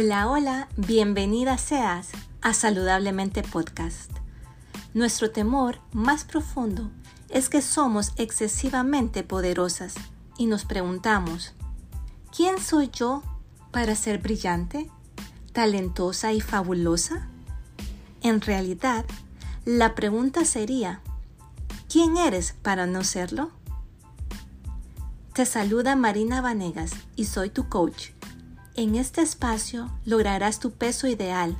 Hola, hola, bienvenida seas a Saludablemente Podcast. Nuestro temor más profundo es que somos excesivamente poderosas y nos preguntamos, ¿quién soy yo para ser brillante, talentosa y fabulosa? En realidad, la pregunta sería, ¿quién eres para no serlo? Te saluda Marina Vanegas y soy tu coach en este espacio lograrás tu peso ideal,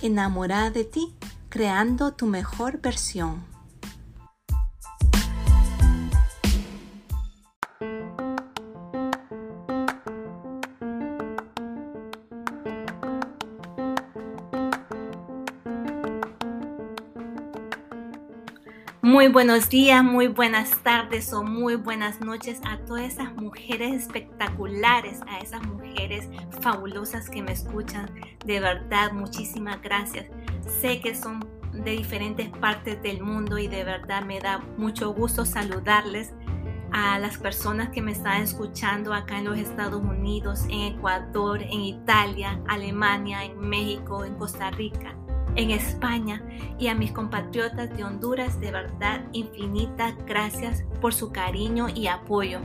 enamorada de ti, creando tu mejor versión. Muy buenos días, muy buenas tardes o muy buenas noches a todas esas mujeres espectaculares, a esas mujeres fabulosas que me escuchan. De verdad, muchísimas gracias. Sé que son de diferentes partes del mundo y de verdad me da mucho gusto saludarles a las personas que me están escuchando acá en los Estados Unidos, en Ecuador, en Italia, Alemania, en México, en Costa Rica en España y a mis compatriotas de Honduras, de verdad infinita gracias por su cariño y apoyo.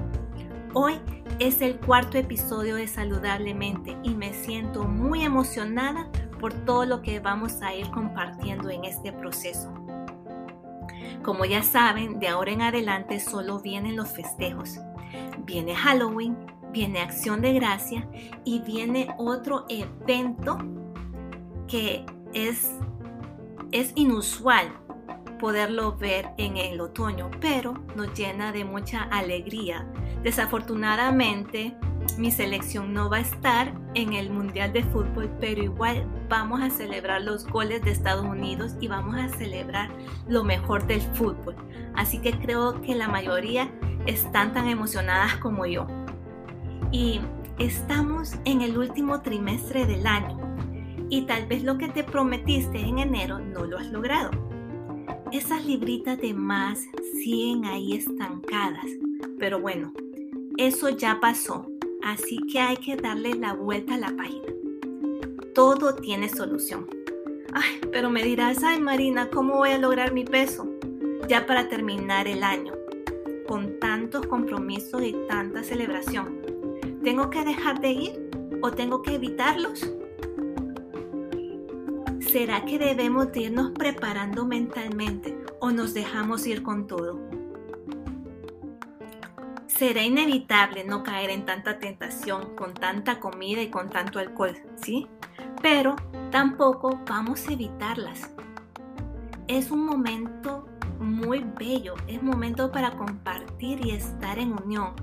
Hoy es el cuarto episodio de Saludablemente y me siento muy emocionada por todo lo que vamos a ir compartiendo en este proceso. Como ya saben, de ahora en adelante solo vienen los festejos. Viene Halloween, viene Acción de Gracia y viene otro evento que es, es inusual poderlo ver en el otoño, pero nos llena de mucha alegría. Desafortunadamente, mi selección no va a estar en el Mundial de Fútbol, pero igual vamos a celebrar los goles de Estados Unidos y vamos a celebrar lo mejor del fútbol. Así que creo que la mayoría están tan emocionadas como yo. Y estamos en el último trimestre del año y tal vez lo que te prometiste en enero no lo has logrado. Esas libritas de más siguen ahí estancadas, pero bueno, eso ya pasó, así que hay que darle la vuelta a la página. Todo tiene solución. Ay, pero me dirás, ay Marina, ¿cómo voy a lograr mi peso? Ya para terminar el año, con tantos compromisos y tanta celebración. ¿Tengo que dejar de ir o tengo que evitarlos? ¿Será que debemos irnos preparando mentalmente o nos dejamos ir con todo? Será inevitable no caer en tanta tentación con tanta comida y con tanto alcohol, ¿sí? Pero tampoco vamos a evitarlas. Es un momento muy bello, es momento para compartir y estar en unión.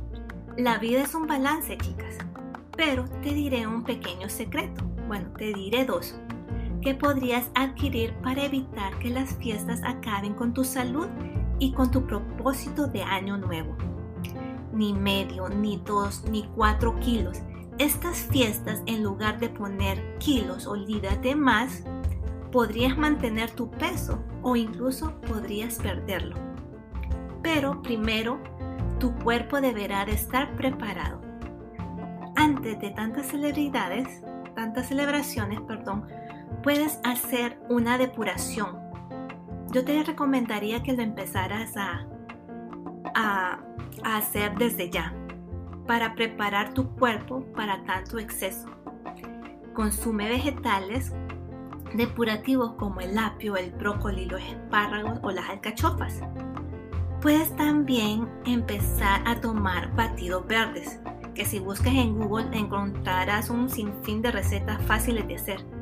La vida es un balance, chicas. Pero te diré un pequeño secreto. Bueno, te diré dos que podrías adquirir para evitar que las fiestas acaben con tu salud y con tu propósito de año nuevo. Ni medio, ni dos, ni cuatro kilos. Estas fiestas, en lugar de poner kilos o libras de más, podrías mantener tu peso o incluso podrías perderlo. Pero primero, tu cuerpo deberá de estar preparado. Antes de tantas celebridades, tantas celebraciones, perdón, puedes hacer una depuración. Yo te recomendaría que lo empezaras a, a, hacer desde ya para preparar tu cuerpo para tanto exceso. Consume vegetales depurativos como el apio, el brócoli, los espárragos o las alcachofas. Puedes también empezar a tomar batidos verdes, que si buscas en Google encontrarás un sinfín de recetas fáciles de hacer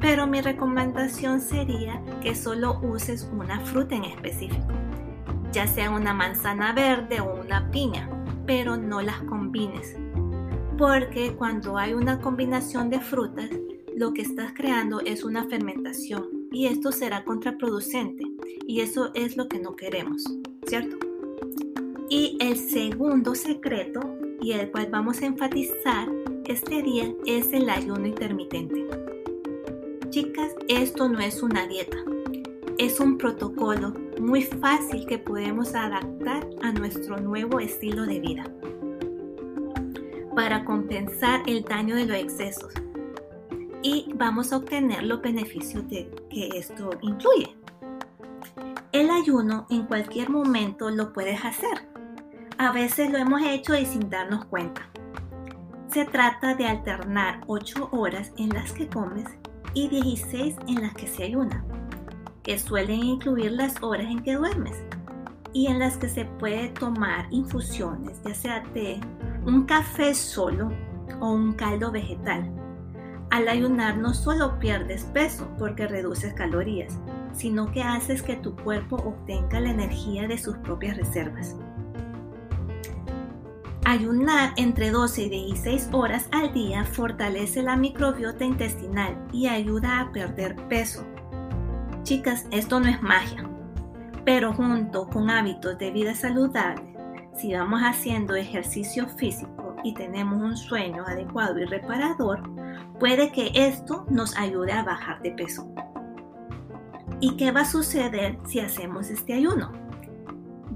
pero mi recomendación sería que solo uses una fruta en específico, ya sea una manzana verde o una piña, pero no las combines. Porque cuando hay una combinación de frutas, lo que estás creando es una fermentación y esto será contraproducente y eso es lo que no queremos, ¿cierto? Y el segundo secreto y el cual vamos a enfatizar este día es el ayuno intermitente. Chicas, esto no es una dieta, es un protocolo muy fácil que podemos adaptar a nuestro nuevo estilo de vida para compensar el daño de los excesos. y vamos a obtener los beneficios que esto incluye. El ayuno en cualquier momento lo puedes hacer. A veces lo hemos hecho y sin darnos cuenta. Se trata de alternar 8 horas en las que comes y 16 en las que se ayuna, que suelen incluir las horas en que duermes y en las que se puede tomar infusiones, ya sea de un café solo o un caldo vegetal. Al ayunar no solo pierdes peso porque reduces calorías, sino que haces que tu cuerpo obtenga la energía de sus propias reservas. Ayunar entre 12 y 16 horas al día fortalece la microbiota intestinal y ayuda a perder peso. Chicas, esto no es magia, pero junto con hábitos de vida saludable, si vamos haciendo ejercicio físico y tenemos un sueño adecuado y reparador, puede que esto nos ayude a bajar de peso. ¿Y qué va a suceder si hacemos este ayuno?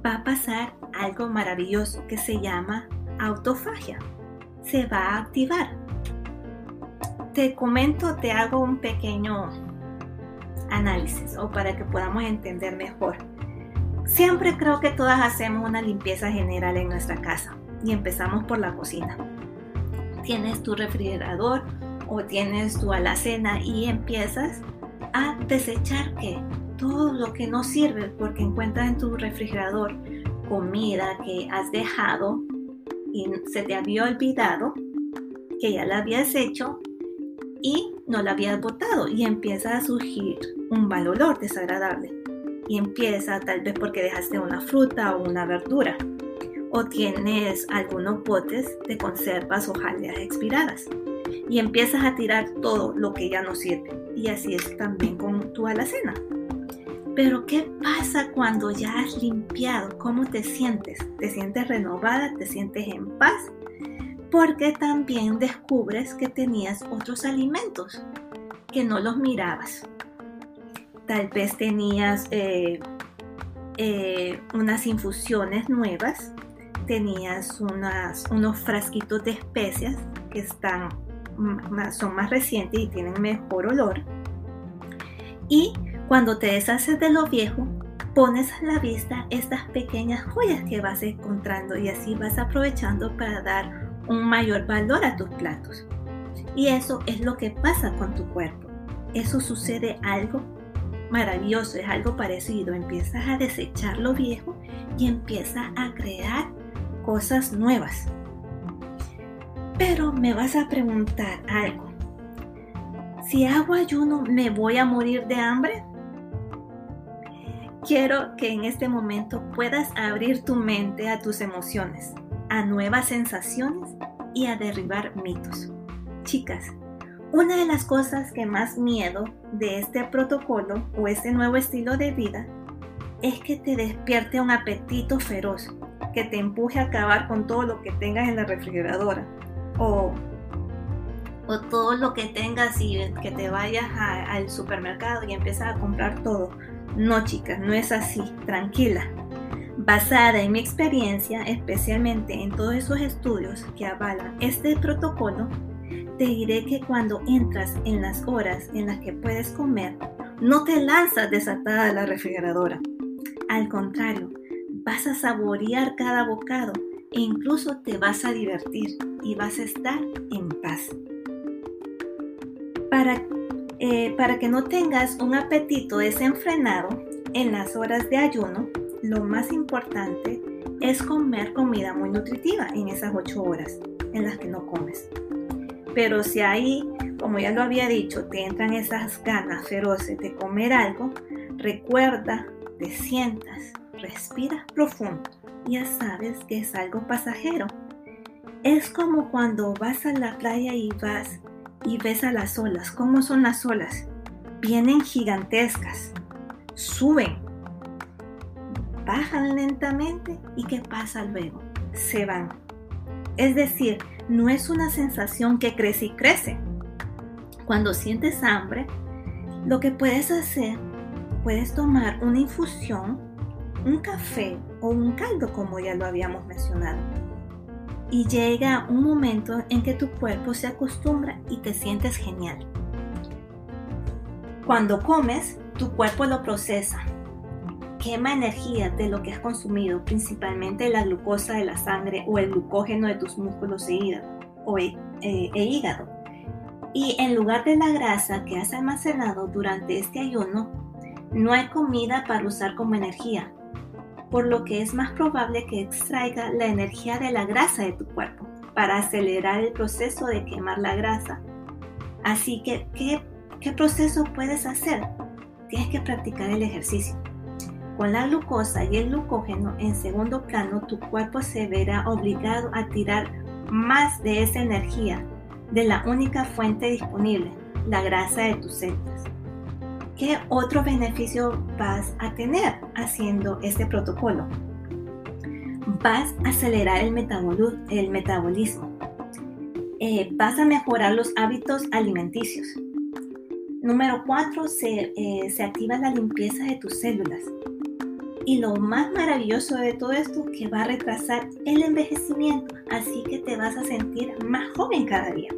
Va a pasar algo maravilloso que se llama autofagia. Se va a activar. Te comento, te hago un pequeño análisis o para que podamos entender mejor. Siempre creo que todas hacemos una limpieza general en nuestra casa y empezamos por la cocina. Tienes tu refrigerador o tienes tu alacena y empiezas a desechar que todo lo que no sirve porque encuentras en tu refrigerador comida que has dejado y se te había olvidado que ya la habías hecho y no la habías botado y empieza a surgir un mal olor desagradable y empieza tal vez porque dejaste una fruta o una verdura o tienes algunos botes de conservas o jaldeas expiradas y empiezas a tirar todo lo que ya no sirve y así es también con tu alacena. Pero ¿qué pasa cuando ya has limpiado? ¿Cómo te sientes? ¿Te sientes renovada? ¿Te sientes en paz? Porque también descubres que tenías otros alimentos que no los mirabas. Tal vez tenías eh, eh, unas infusiones nuevas, tenías unos frasquitos de especias que están, son más recientes y tienen mejor olor. Y cuando te deshaces de lo viejo, pones a la vista estas pequeñas joyas que vas encontrando y así vas aprovechando para dar un mayor valor a tus platos. Y eso es lo que pasa con tu cuerpo. Eso sucede algo maravilloso, es algo parecido. Empiezas a desechar lo viejo y empiezas a crear cosas nuevas. Pero me vas a preguntar algo. Si hago ayuno, ¿me voy a morir de hambre? Quiero que en este momento puedas abrir tu mente a tus emociones, a nuevas sensaciones y a derribar mitos. Chicas, una de las cosas que más miedo de este protocolo o este nuevo estilo de vida es que te despierte un apetito feroz, que te empuje a acabar con todo lo que tengas en la refrigeradora o, o todo lo que tengas y que te vayas al supermercado y empiezas a comprar todo no, chicas, no es así, tranquila. Basada en mi experiencia, especialmente en todos esos estudios que avalan este protocolo, te diré que cuando entras en las horas en las que puedes comer, no te lanzas desatada de la refrigeradora. Al contrario, vas a saborear cada bocado e incluso te vas a divertir y vas a estar en paz. Para eh, para que no tengas un apetito desenfrenado en las horas de ayuno, lo más importante es comer comida muy nutritiva en esas 8 horas en las que no comes. Pero si ahí, como ya lo había dicho, te entran esas ganas feroces de comer algo, recuerda, te sientas, respiras profundo, ya sabes que es algo pasajero. Es como cuando vas a la playa y vas y ves a las olas. ¿Cómo son las olas? Vienen gigantescas, suben, bajan lentamente y ¿qué pasa luego? Se van. Es decir, no es una sensación que crece y crece. Cuando sientes hambre, lo que puedes hacer, puedes tomar una infusión, un café o un caldo como ya lo habíamos mencionado y llega un momento en que tu cuerpo se acostumbra y te sientes genial. Cuando comes, tu cuerpo lo procesa, quema energía de lo que has consumido, principalmente la glucosa de la sangre o el glucógeno de tus músculos e hígado. O, e, e hígado. Y en lugar de la grasa que has almacenado durante este ayuno, no hay comida para usar como energía, por lo que es más probable que extraiga la energía de la grasa de tu cuerpo para acelerar el proceso de quemar la grasa. Así que, ¿qué, proceso puedes hacer? Tienes que practicar el ejercicio. Con la glucosa y el glucógeno en segundo plano, tu cuerpo se verá obligado a tirar más de esa energía de la única fuente disponible, la grasa de tus células. ¿Qué otro beneficio vas a tener haciendo este protocolo? Vas a acelerar el, metabolismo. Eh, vas a mejorar los hábitos alimenticios. Número 4, se, eh, se activa la limpieza de tus células. Y lo más maravilloso de todo esto es que va a retrasar el envejecimiento, así que te vas a sentir más joven cada día.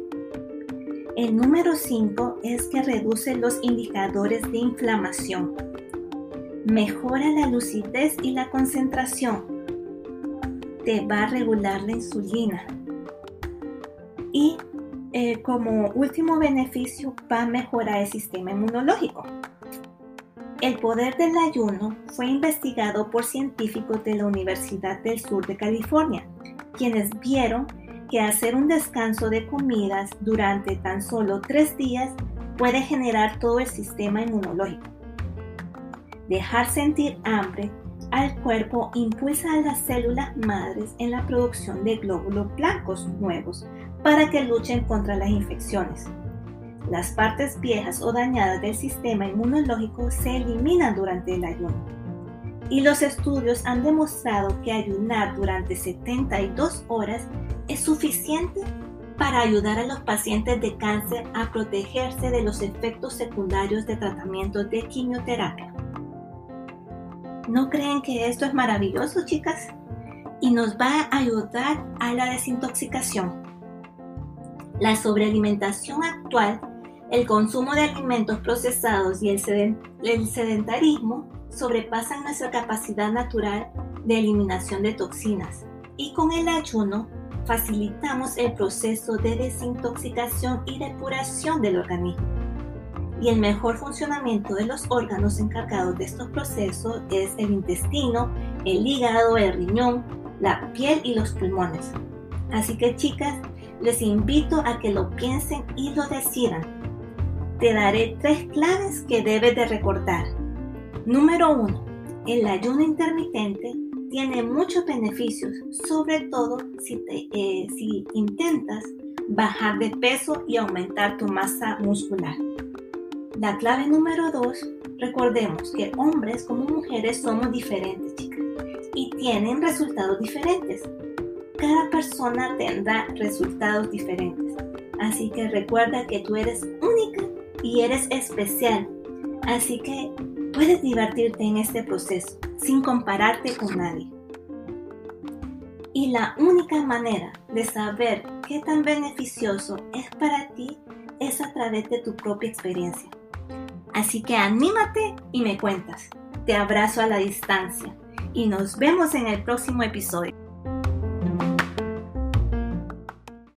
El número 5 es que reduce los indicadores de inflamación. Mejora la lucidez y la concentración. Te va a regular la insulina. Y eh, como último beneficio va a mejorar el sistema inmunológico. El poder del ayuno fue investigado por científicos de la Universidad del Sur de California, quienes vieron que hacer un descanso de comidas durante tan solo tres días puede generar todo el sistema inmunológico. Dejar sentir hambre al cuerpo impulsa a las células madres en la producción de glóbulos blancos nuevos para que luchen contra las infecciones. Las partes viejas o dañadas del sistema inmunológico se eliminan durante el ayuno. Y los estudios han demostrado que ayunar durante 72 horas es suficiente para ayudar a los pacientes de cáncer a protegerse de los efectos secundarios de tratamientos de quimioterapia. ¿No creen que esto es maravilloso, chicas? Y nos va a ayudar a la desintoxicación. La sobrealimentación actual el consumo de alimentos procesados y el, sedentarismo sobrepasan nuestra capacidad natural de eliminación de toxinas y con el ayuno facilitamos el proceso de desintoxicación y depuración del organismo. Y el mejor funcionamiento de los órganos encargados de estos procesos es el intestino, el hígado, el riñón, la piel y los pulmones. Así que chicas, les invito a que lo piensen y lo decidan te daré tres claves que debes de recordar. Número uno, el ayuno intermitente tiene muchos beneficios, sobre todo si, eh, si intentas bajar de peso y aumentar tu masa muscular. La clave número dos, recordemos que hombres como mujeres somos diferentes, chicas, y tienen resultados diferentes. Cada persona tendrá resultados diferentes. Así que recuerda que tú eres única y eres especial. Así que puedes divertirte en este proceso sin compararte con nadie. Y la única manera de saber qué tan beneficioso es para ti es a través de tu propia experiencia. Así que anímate y me cuentas. Te abrazo a la distancia y nos vemos en el próximo episodio.